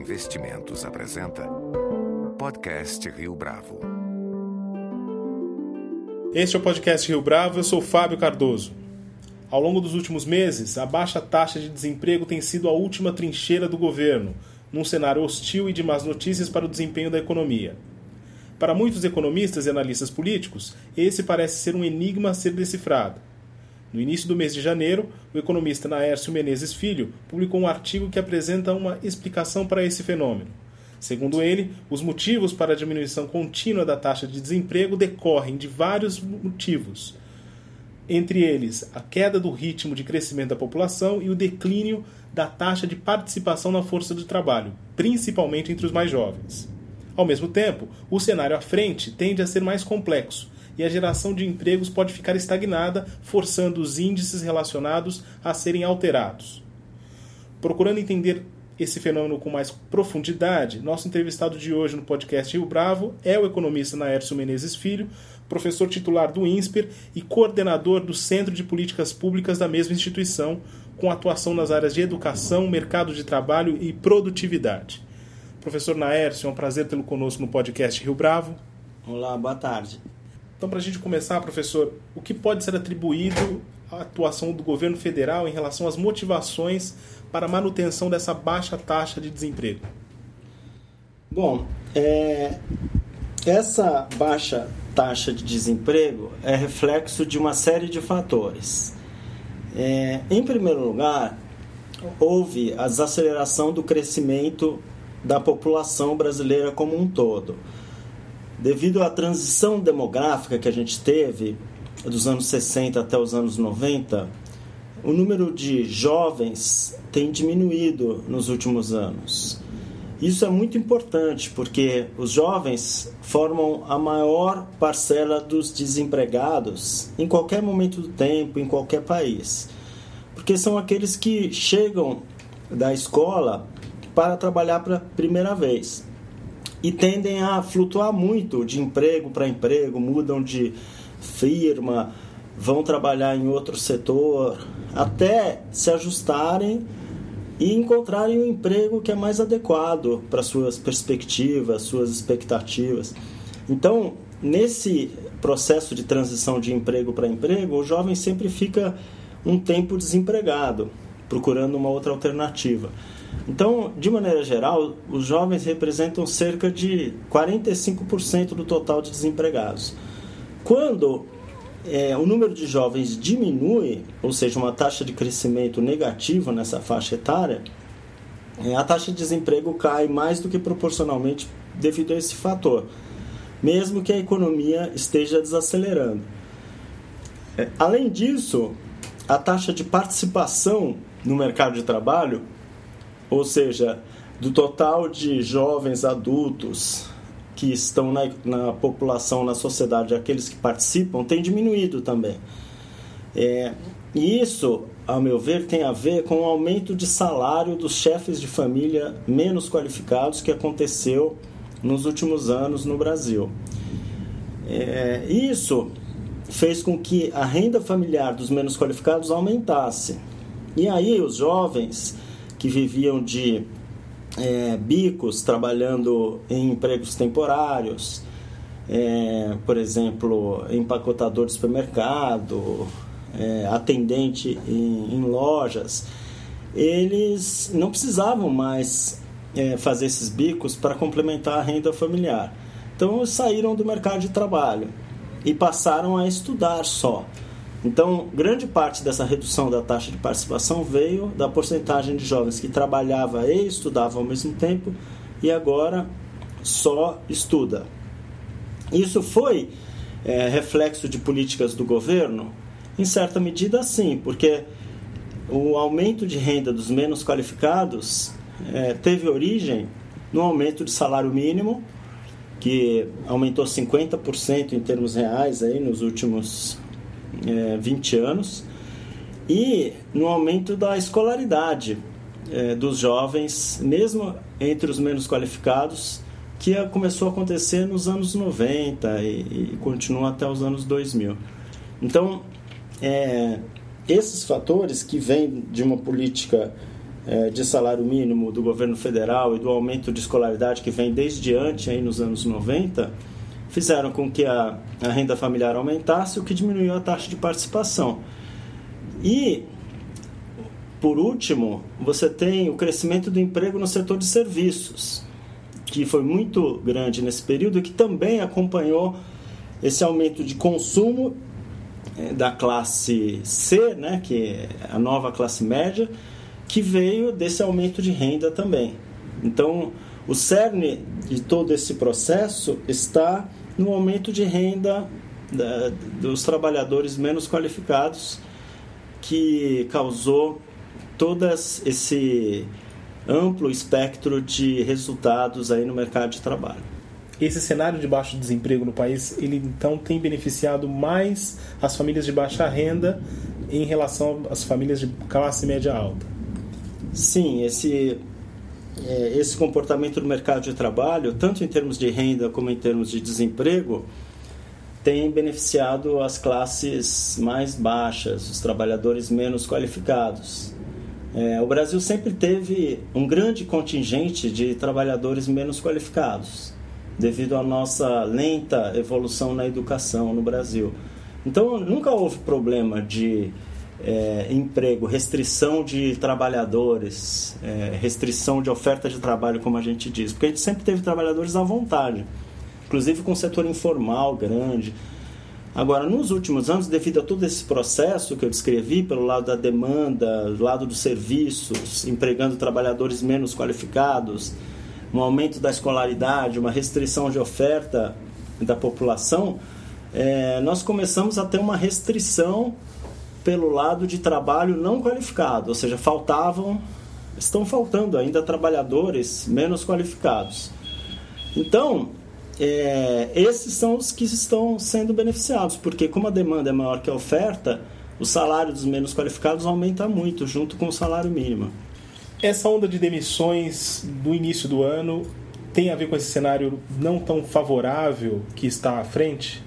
Investimentos apresenta Podcast Rio Bravo. Este é o Podcast Rio Bravo, eu sou Fábio Cardoso. Ao longo dos últimos meses, a baixa taxa de desemprego tem sido a última trincheira do governo, num cenário hostil e de más notícias para o desempenho da economia. Para muitos economistas e analistas políticos, esse parece ser um enigma a ser decifrado. No início do mês de janeiro, o economista Naércio Menezes Filho publicou um artigo que apresenta uma explicação para esse fenômeno. Segundo ele, os motivos para a diminuição contínua da taxa de desemprego decorrem de vários motivos. Entre eles, a queda do ritmo de crescimento da população e o declínio da taxa de participação na força de trabalho, principalmente entre os mais jovens. Ao mesmo tempo, o cenário à frente tende a ser mais complexo e a geração de empregos pode ficar estagnada, forçando os índices relacionados a serem alterados. Procurando entender esse fenômeno com mais profundidade, nosso entrevistado de hoje no podcast Rio Bravo é o economista Naércio Menezes Filho, professor titular do INSPER e coordenador do Centro de Políticas Públicas da mesma instituição, com atuação nas áreas de educação, mercado de trabalho e produtividade. Professor Naércio, é um prazer tê-lo conosco no podcast Rio Bravo. Olá, boa tarde. Então, para a gente começar, professor, o que pode ser atribuído à atuação do governo federal em relação às motivações para a manutenção dessa baixa taxa de desemprego? Bom, é, essa baixa taxa de desemprego é reflexo de uma série de fatores. É, em primeiro lugar, houve a desaceleração do crescimento da população brasileira como um todo devido à transição demográfica que a gente teve dos anos 60 até os anos 90, o número de jovens tem diminuído nos últimos anos. Isso é muito importante porque os jovens formam a maior parcela dos desempregados em qualquer momento do tempo, em qualquer país. Porque são aqueles que chegam da escola para trabalhar pela primeira vez e tendem a flutuar muito de emprego para emprego, mudam de firma, vão trabalhar em outro setor, até se ajustarem e encontrarem um emprego que é mais adequado para suas perspectivas, suas expectativas. Então, nesse processo de transição de emprego para emprego, o jovem sempre fica um tempo desempregado, procurando uma outra alternativa. Então, de maneira geral, os jovens representam cerca de 45% do total de desempregados. Quando é, o número de jovens diminui, ou seja, uma taxa de crescimento negativo nessa faixa etária, é, a taxa de desemprego cai mais do que proporcionalmente devido a esse fator, mesmo que a economia esteja desacelerando. É, além disso, a taxa de participação no mercado de trabalho ou seja, do total de jovens adultos que estão na, na população, na sociedade, aqueles que participam, tem diminuído também. É, e isso, ao meu ver, tem a ver com o aumento de salário dos chefes de família menos qualificados que aconteceu nos últimos anos no Brasil. É, isso fez com que a renda familiar dos menos qualificados aumentasse. E aí os jovens que viviam de é, bicos, trabalhando em empregos temporários, é, por exemplo, empacotador de supermercado, é, atendente em, em, lojas, eles não precisavam mais é, fazer esses bicos para complementar a renda familiar. Então, saíram do mercado de trabalho e passaram a estudar só. Então, grande parte dessa redução da taxa de participação veio da porcentagem de jovens que trabalhava e estudava ao mesmo tempo e agora só estuda. Isso foi é, reflexo de políticas do governo? Em certa medida, sim, porque o aumento de renda dos menos qualificados é, teve origem no aumento de salário mínimo, que aumentou 50% em termos reais aí nos últimos é, 20 anos, e no aumento da escolaridade é, dos jovens, mesmo entre os menos qualificados, que começou a acontecer nos anos 90 e, e continua até os anos 2000. Então, é, esses fatores que vêm de uma política é, de salário mínimo do governo federal e do aumento de escolaridade que vem desde antes, aí nos anos 90, fizeram com que a, a renda familiar aumentasse, o que diminuiu a taxa de participação. E, por último, você tem o crescimento do emprego no setor de serviços, que foi muito grande nesse período e que também acompanhou esse aumento de consumo é, da classe C, né, que é a nova classe média, que veio desse aumento de renda também. Então, o cerne de todo esse processo está no aumento de renda da, dos trabalhadores menos qualificados, que causou todo esse amplo espectro de resultados aí no mercado de trabalho. Esse cenário de baixo desemprego no país, ele então tem beneficiado mais as famílias de baixa renda em relação às famílias de classe média alta. Sim, esse é, esse comportamento do mercado de trabalho, tanto em termos de renda como em termos de desemprego, tem beneficiado as classes mais baixas, os trabalhadores menos qualificados. É, o Brasil sempre teve um grande contingente de trabalhadores menos qualificados, devido à nossa lenta evolução na educação no Brasil. Então, nunca houve problema de é, emprego, restrição de trabalhadores, é, restrição de oferta de trabalho, como a gente diz, porque a gente sempre teve trabalhadores à vontade, inclusive com o setor informal grande. Agora, nos últimos anos, devido a todo esse processo que eu descrevi, pelo lado da demanda, do lado dos serviços, empregando trabalhadores menos qualificados, um aumento da escolaridade, uma restrição de oferta da população, é, nós começamos a ter uma restrição pelo lado de trabalho não qualificado, ou seja, faltavam, estão faltando ainda trabalhadores menos qualificados. Então, é, esses são os que estão sendo beneficiados, porque como a demanda é maior que a oferta, o salário dos menos qualificados aumenta muito, junto com o salário mínimo. Essa onda de demissões do início do ano tem a ver com esse cenário não tão favorável que está à frente?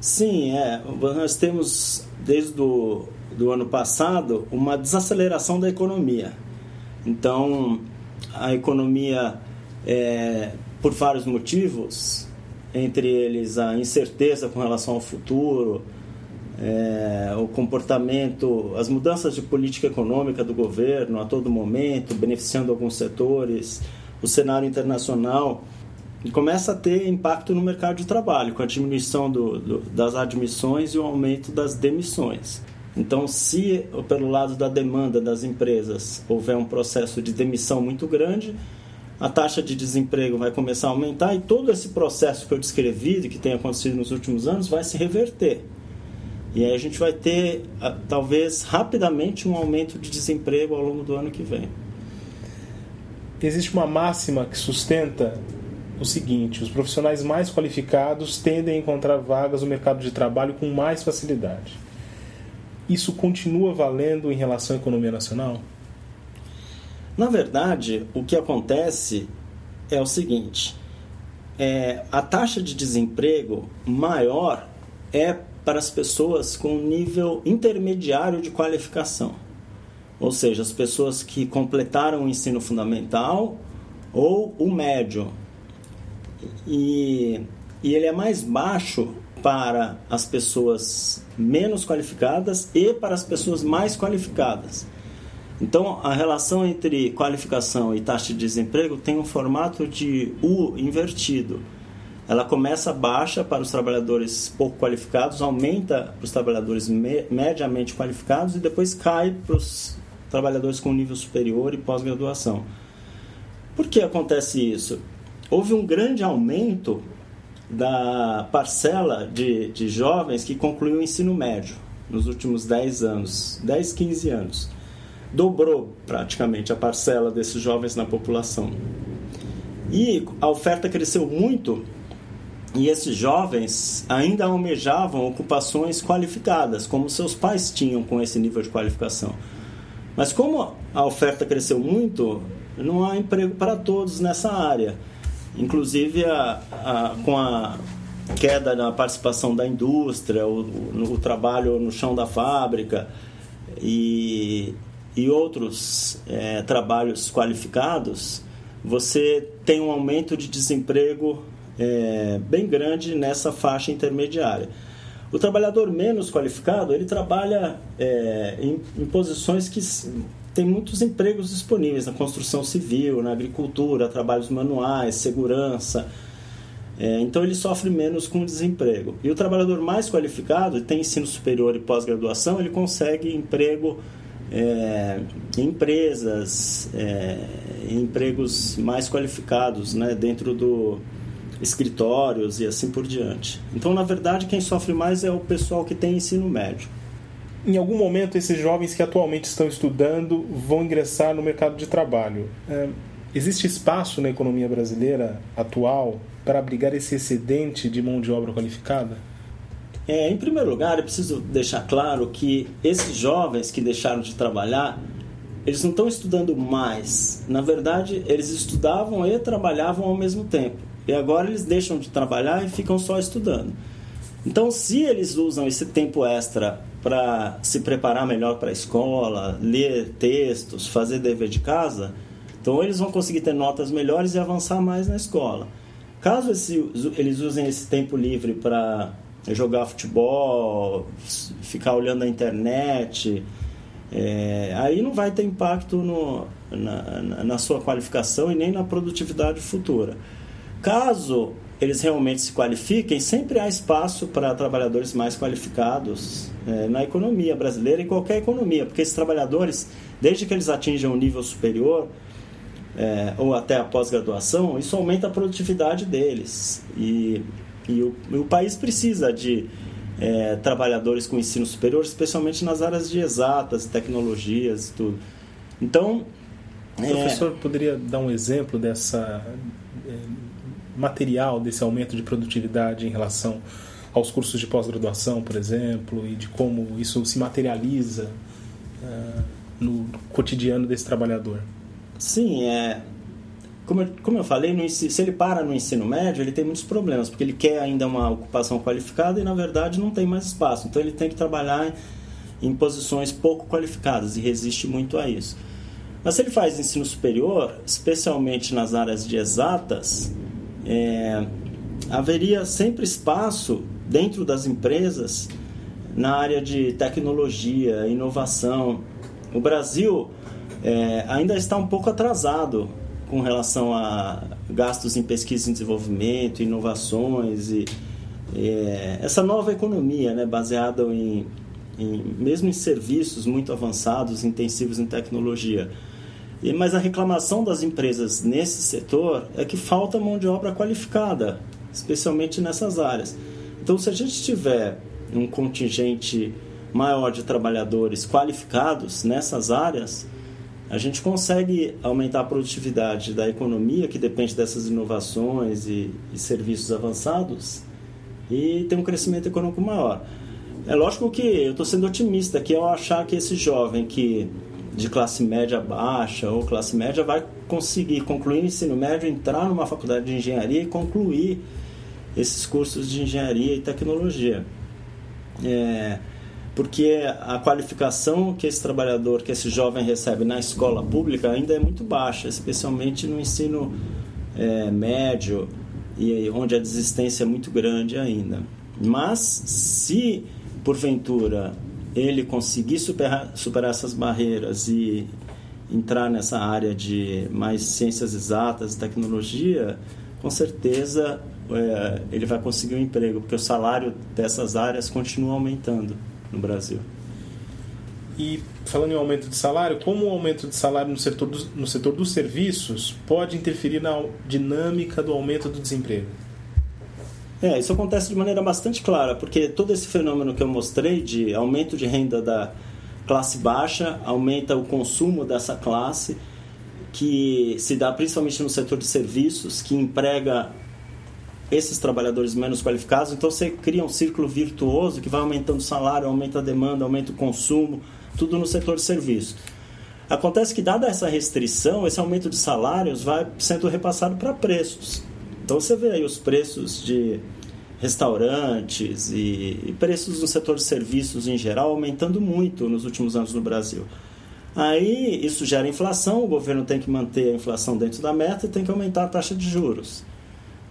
Sim, é. Nós temos desde do, do ano passado uma desaceleração da economia. Então, a economia, é, por vários motivos, entre eles a incerteza com relação ao futuro, é, o comportamento, as mudanças de política econômica do governo a todo momento, beneficiando alguns setores, o cenário internacional e começa a ter impacto no mercado de trabalho, com a diminuição do, do, das admissões e o aumento das demissões. Então, se pelo lado da demanda das empresas houver um processo de demissão muito grande, a taxa de desemprego vai começar a aumentar e todo esse processo que eu descrevi, que tem acontecido nos últimos anos, vai se reverter. E aí a gente vai ter, talvez rapidamente, um aumento de desemprego ao longo do ano que vem. Existe uma máxima que sustenta o seguinte: os profissionais mais qualificados tendem a encontrar vagas no mercado de trabalho com mais facilidade. Isso continua valendo em relação à economia nacional? Na verdade, o que acontece é o seguinte: é, a taxa de desemprego maior é para as pessoas com nível intermediário de qualificação, ou seja, as pessoas que completaram o ensino fundamental ou o médio, e, e ele é mais baixo para as pessoas menos qualificadas e para as pessoas mais qualificadas. Então, a relação entre qualificação e taxa de desemprego tem um formato de U invertido. Ela começa baixa para os trabalhadores pouco qualificados, aumenta para os trabalhadores me mediamente qualificados e depois cai para os trabalhadores com nível superior e pós-graduação. Por que acontece isso? Houve um grande aumento da parcela de, de jovens que concluiu o ensino médio nos últimos 10 anos, 10, 15 anos. Dobrou praticamente a parcela desses jovens na população. E a oferta cresceu muito e esses jovens ainda almejavam ocupações qualificadas, como seus pais tinham com esse nível de qualificação. Mas como a oferta cresceu muito, não há emprego para todos nessa área. Inclusive, a, a, com a queda na participação da indústria, o, o, trabalho no chão da fábrica e, e outros é, trabalhos qualificados, você tem um aumento de desemprego é, bem grande nessa faixa intermediária. O trabalhador menos qualificado, ele trabalha é, em, em, posições que tem muitos empregos disponíveis na construção civil, na agricultura, trabalhos manuais, segurança. É, então ele sofre menos com o desemprego. E o trabalhador mais qualificado, tem ensino superior e pós-graduação, ele consegue emprego é, em empresas, é, em empregos mais qualificados, né, dentro do, escritórios e assim por diante. Então, na verdade, quem sofre mais é o pessoal que tem ensino médio. Em algum momento, esses jovens que atualmente estão estudando vão ingressar no mercado de trabalho. É, existe espaço na economia brasileira atual para abrigar esse excedente de mão de obra qualificada? É, em primeiro lugar, é preciso deixar claro que esses jovens que deixaram de trabalhar, eles não estão estudando mais. Na verdade, eles estudavam e trabalhavam ao mesmo tempo. E agora eles deixam de trabalhar e ficam só estudando. Então, se eles usam esse tempo extra para se preparar melhor para a escola, ler textos, fazer dever de casa, então eles vão conseguir ter notas melhores e avançar mais na escola. Caso eles usem esse tempo livre para jogar futebol, ficar olhando a internet, é, aí não vai ter impacto no, na, na sua qualificação e nem na produtividade futura. Caso eles realmente se qualifiquem, sempre há espaço para trabalhadores mais qualificados é, na economia brasileira e qualquer economia, porque esses trabalhadores, desde que eles atinjam um nível superior é, ou até a pós-graduação, isso aumenta a produtividade deles. E, e, o, o, país precisa de é, trabalhadores com ensino superior, especialmente nas áreas de exatas, tecnologias e tudo. Então. O professor poderia dar um exemplo dessa material desse aumento de produtividade em relação aos cursos de pós-graduação, por exemplo, e de como isso se materializa uh, no cotidiano desse trabalhador? Sim, é. Como eu, como eu falei, no, se ele para no ensino médio, ele tem muitos problemas, porque ele quer ainda uma ocupação qualificada e, na verdade, não tem mais espaço. Então, ele tem que trabalhar em, em posições pouco qualificadas e resiste muito a isso. Mas se ele faz ensino superior, especialmente nas áreas de exatas, é, haveria sempre espaço dentro das empresas na área de tecnologia, inovação. O Brasil é, ainda está um pouco atrasado com relação a gastos em pesquisa e desenvolvimento, inovações e é, essa nova economia, né, baseada em, em, mesmo em serviços muito avançados, intensivos em tecnologia. Mas a reclamação das empresas nesse setor é que falta mão de obra qualificada, especialmente nessas áreas. Então, se a gente tiver um contingente maior de trabalhadores qualificados nessas áreas, a gente consegue aumentar a produtividade da economia, que depende dessas inovações e, e serviços avançados, e ter um crescimento econômico maior. É lógico que eu estou sendo otimista aqui ao achar que esse jovem que de classe média baixa ou classe média vai conseguir concluir o ensino médio, entrar numa faculdade de engenharia e concluir esses cursos de engenharia e tecnologia. É, porque a qualificação que esse trabalhador, que esse jovem recebe na escola pública ainda é muito baixa, especialmente no ensino é, médio, e onde a desistência é muito grande ainda. Mas se porventura ele conseguir superar, superar essas barreiras e entrar nessa área de mais ciências exatas, tecnologia, com certeza é, ele vai conseguir um emprego, porque o salário dessas áreas continua aumentando no Brasil. E falando em aumento de salário, como o aumento de salário no setor, do, no setor dos serviços pode interferir na dinâmica do aumento do desemprego? É, isso acontece de maneira bastante clara, porque todo esse fenômeno que eu mostrei de aumento de renda da classe baixa aumenta o consumo dessa classe, que se dá principalmente no setor de serviços, que emprega esses trabalhadores menos qualificados. Então você cria um círculo virtuoso que vai aumentando o salário, aumenta a demanda, aumenta o consumo, tudo no setor de serviços. Acontece que, dada essa restrição, esse aumento de salários vai sendo repassado para preços. Então você vê aí os preços de restaurantes e, preços no setor de serviços em geral aumentando muito nos últimos anos no Brasil. Aí isso gera inflação, o governo tem que manter a inflação dentro da meta e tem que aumentar a taxa de juros.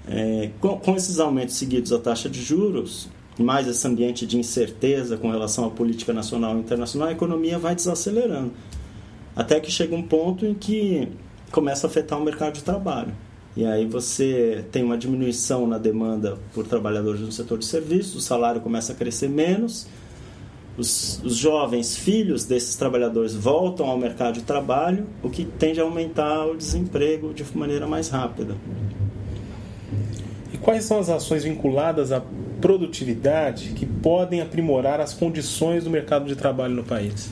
É, com, com, esses aumentos seguidos à taxa de juros, mais esse ambiente de incerteza com relação à política nacional e internacional, a economia vai desacelerando. Até que chega um ponto em que começa a afetar o mercado de trabalho. E aí você tem uma diminuição na demanda por trabalhadores no setor de serviços, o salário começa a crescer menos, os, os, jovens filhos desses trabalhadores voltam ao mercado de trabalho, o que tende a aumentar o desemprego de maneira mais rápida. E quais são as ações vinculadas à produtividade que podem aprimorar as condições do mercado de trabalho no país?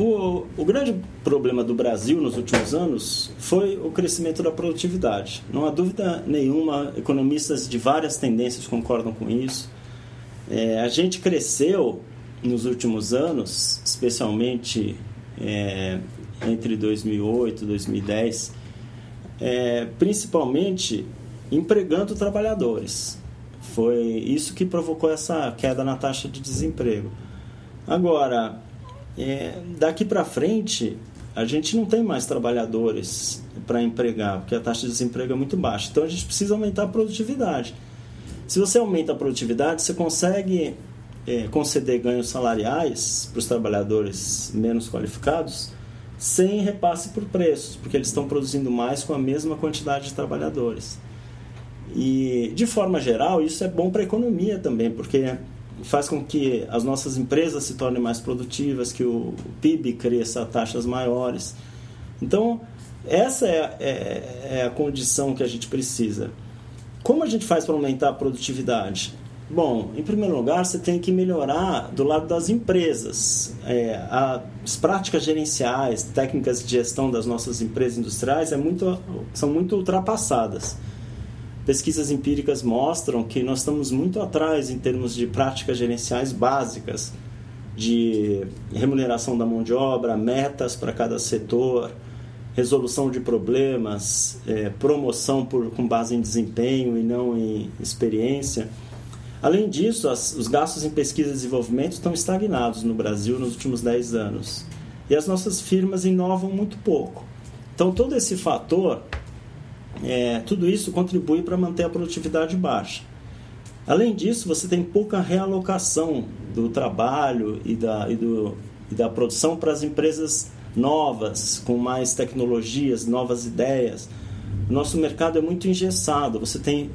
O, o grande problema do Brasil nos últimos anos foi o crescimento da produtividade. Não há dúvida nenhuma, economistas de várias tendências concordam com isso. É, a gente cresceu nos últimos anos, especialmente é, entre 2008 e 2010, é, principalmente empregando trabalhadores. Foi isso que provocou essa queda na taxa de desemprego. Agora, é, daqui para frente, a gente não tem mais trabalhadores para empregar, porque a taxa de desemprego é muito baixa. Então a gente precisa aumentar a produtividade. Se você aumenta a produtividade, você consegue é, conceder ganhos salariais para os trabalhadores menos qualificados sem repasse por preços, porque eles estão produzindo mais com a mesma quantidade de trabalhadores. E, de forma geral, isso é bom para a economia também, porque faz com que as nossas empresas se tornem mais produtivas, que o PIB cresça a taxas maiores. Então, essa é, é, é a condição que a gente precisa. Como a gente faz para aumentar a produtividade? Bom, em primeiro lugar, você tem que melhorar do lado das empresas. É, as práticas gerenciais, técnicas de gestão das nossas empresas industriais é muito, são muito ultrapassadas pesquisas empíricas mostram que nós estamos muito atrás em termos de práticas gerenciais básicas, de remuneração da mão de obra, metas para cada setor, resolução de problemas, é, promoção por, com base em desempenho e não em experiência. Além disso, as, os gastos em pesquisa e desenvolvimento estão estagnados no Brasil nos últimos 10 anos. E as nossas firmas inovam muito pouco. Então, todo esse fator é, tudo isso contribui para manter a produtividade baixa. Além disso, você tem pouca realocação do trabalho e da, e do, e da produção para as empresas novas, com mais tecnologias, novas ideias. O nosso mercado é muito engessado. Você tem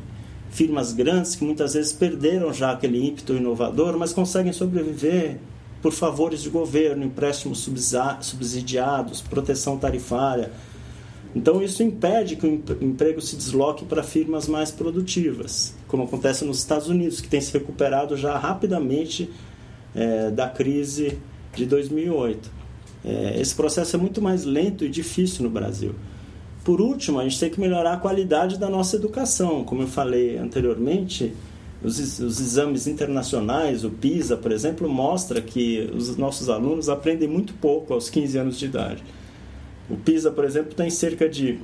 firmas grandes que muitas vezes perderam já aquele ímpeto inovador, mas conseguem sobreviver por favores de governo, empréstimos subsidiados, proteção tarifária então, isso impede que o emprego se desloque para firmas mais produtivas, como acontece nos Estados Unidos, que tem se recuperado já rapidamente é, da crise de 2008. É, esse processo é muito mais lento e difícil no Brasil. Por último, a gente tem que melhorar a qualidade da nossa educação. Como eu falei anteriormente, os, os exames internacionais, o PISA, por exemplo, mostra que os nossos alunos aprendem muito pouco aos 15 anos de idade. O PISA, por exemplo, tem cerca de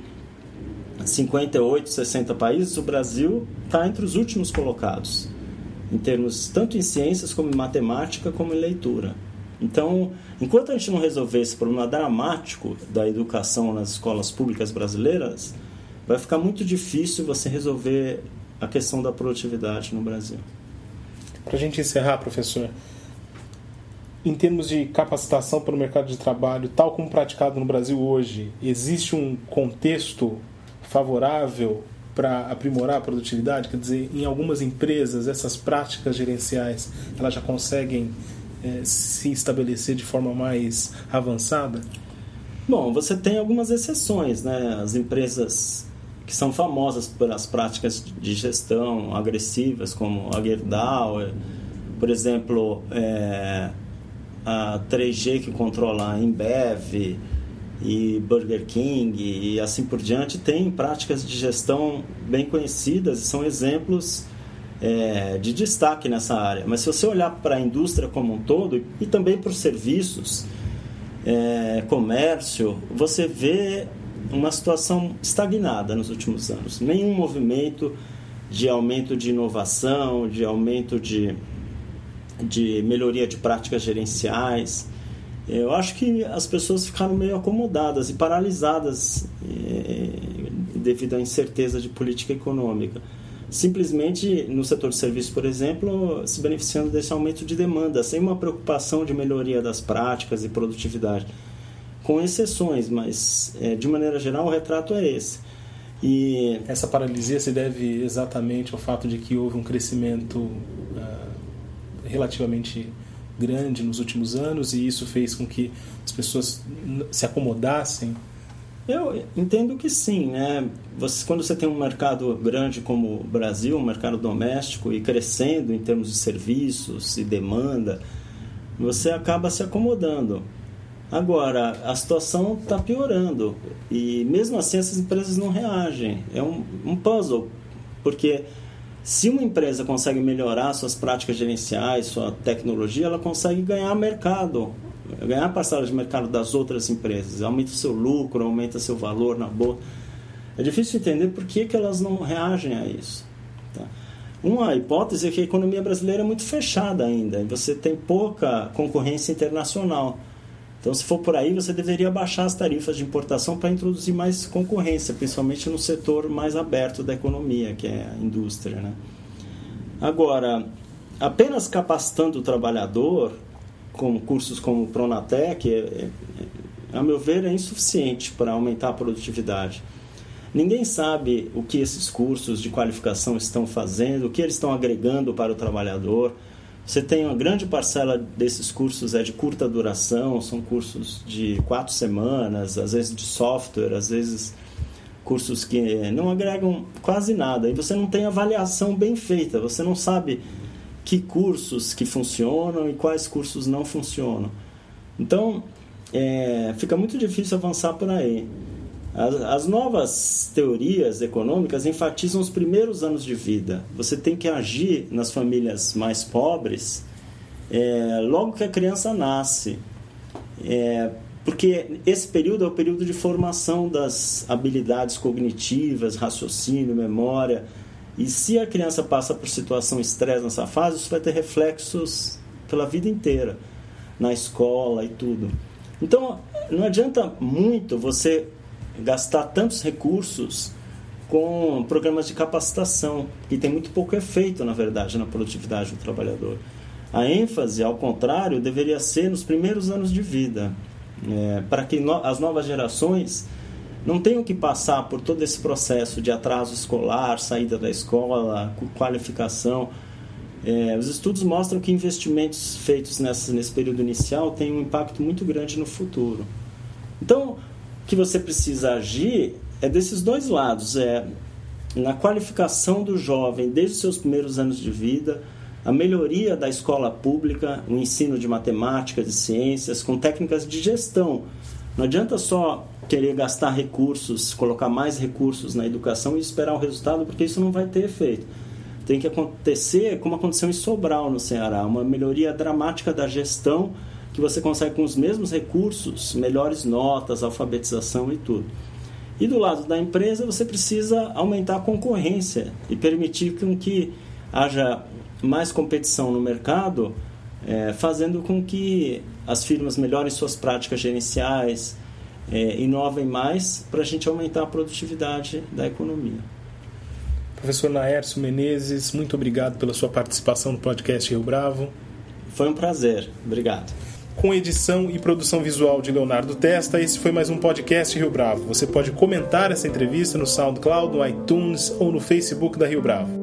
58, 60 países. O Brasil está entre os últimos colocados, em termos tanto em ciências como em matemática, como em leitura. Então, enquanto a gente não resolver esse problema dramático da educação nas escolas públicas brasileiras, vai ficar muito difícil você resolver a questão da produtividade no Brasil. Para a gente encerrar, professor, em termos de capacitação para o mercado de trabalho, tal como praticado no Brasil hoje, existe um contexto favorável para aprimorar a produtividade? Quer dizer, em algumas empresas, essas práticas gerenciais elas já conseguem é, se estabelecer de forma mais avançada? Bom, você tem algumas exceções, né? As empresas que são famosas pelas práticas de gestão agressivas, como a Gerdau, por exemplo, é, a 3G que controla a Embev e Burger King e assim por diante, tem práticas de gestão bem conhecidas e são exemplos é, de destaque nessa área. Mas se você olhar para a indústria como um todo e também para os serviços, é, comércio, você vê uma situação estagnada nos últimos anos. Nenhum movimento de aumento de inovação, de aumento de de melhoria de práticas gerenciais. Eu acho que as pessoas ficaram meio acomodadas e paralisadas eh, devido à incerteza de política econômica. Simplesmente no setor de serviços, por exemplo, se beneficiando desse aumento de demanda, sem uma preocupação de melhoria das práticas e produtividade. Com exceções, mas eh, de maneira geral o retrato é esse. E essa paralisia se deve exatamente ao fato de que houve um crescimento uh, relativamente grande nos últimos anos e isso fez com que as pessoas se acomodassem? Eu entendo que sim, né? Você, quando você tem um mercado grande como o Brasil, um mercado doméstico e crescendo em termos de serviços e demanda, você acaba se acomodando. Agora, a situação está piorando e mesmo assim essas empresas não reagem. É um, um puzzle, porque se uma empresa consegue melhorar suas práticas gerenciais, sua tecnologia, ela consegue ganhar mercado, ganhar parcela de mercado das outras empresas, aumenta o seu lucro, aumenta seu valor na bolsa. É difícil entender por que, que elas não reagem a isso. Tá? Uma hipótese é que a economia brasileira é muito fechada ainda, e você tem pouca concorrência internacional. Então, se for por aí, você deveria baixar as tarifas de importação para introduzir mais concorrência, principalmente no setor mais aberto da economia, que é a indústria. Né? Agora, apenas capacitando o trabalhador com cursos como o Pronatec, é, é, a meu ver, é insuficiente para aumentar a produtividade. Ninguém sabe o que esses cursos de qualificação estão fazendo, o que eles estão agregando para o trabalhador você tem uma grande parcela desses cursos é de curta duração, são cursos de quatro semanas, às vezes de software, às vezes cursos que não agregam quase nada. E você não tem avaliação bem feita, você não sabe que cursos que funcionam e quais cursos não funcionam. Então, é, fica muito difícil avançar por aí. As, as, novas teorias econômicas enfatizam os primeiros anos de vida. Você tem que agir nas famílias mais pobres é, logo que a criança nasce. É, porque esse período é o período de formação das habilidades cognitivas, raciocínio, memória. E se a criança passa por situação estresse nessa fase, isso vai ter reflexos pela vida inteira, na escola e tudo. Então, não adianta muito você gastar tantos recursos com programas de capacitação, que tem muito pouco efeito, na verdade, na produtividade do trabalhador. A ênfase, ao contrário, deveria ser nos primeiros anos de vida, é, para que no, as novas gerações não tenham que passar por todo esse processo de atraso escolar, saída da escola, qualificação. É, os estudos mostram que investimentos feitos nessa, nesse período inicial têm um impacto muito grande no futuro. Então, que você precisa agir é desses dois lados, é na qualificação do jovem desde os seus primeiros anos de vida, a melhoria da escola pública, o ensino de matemática, de ciências, com técnicas de gestão. Não adianta só querer gastar recursos, colocar mais recursos na educação e esperar o resultado, porque isso não vai ter efeito. Tem que acontecer como aconteceu em Sobral, no Ceará, uma melhoria dramática da gestão que você consegue com os mesmos recursos, melhores notas, alfabetização e tudo. E do lado da empresa, você precisa aumentar a concorrência e permitir com que haja mais competição no mercado, é, fazendo com que as firmas melhorem suas práticas gerenciais, é, inovem mais para a gente aumentar a produtividade da economia. Professor Naércio Menezes, muito obrigado pela sua participação no podcast Rio Bravo. Foi um prazer. Obrigado com edição e produção visual de Leonardo Testa. Esse foi mais um podcast Rio Bravo. Você pode comentar essa entrevista no SoundCloud, no iTunes ou no Facebook da Rio Bravo.